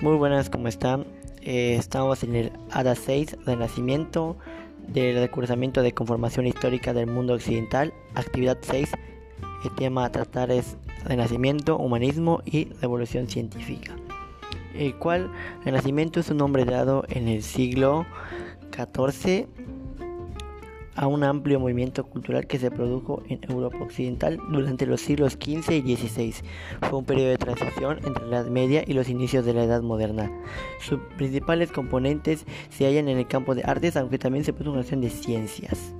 Muy buenas, ¿cómo están? Eh, estamos en el ADA 6, Renacimiento, del recursamiento de conformación histórica del mundo occidental, actividad 6. El tema a tratar es Renacimiento, Humanismo y Revolución Científica. El cual Renacimiento es un nombre dado en el siglo XIV a un amplio movimiento cultural que se produjo en Europa Occidental durante los siglos XV y XVI. Fue un periodo de transición entre la Edad Media y los inicios de la Edad Moderna. Sus principales componentes se hallan en el campo de artes, aunque también se produjo una de ciencias.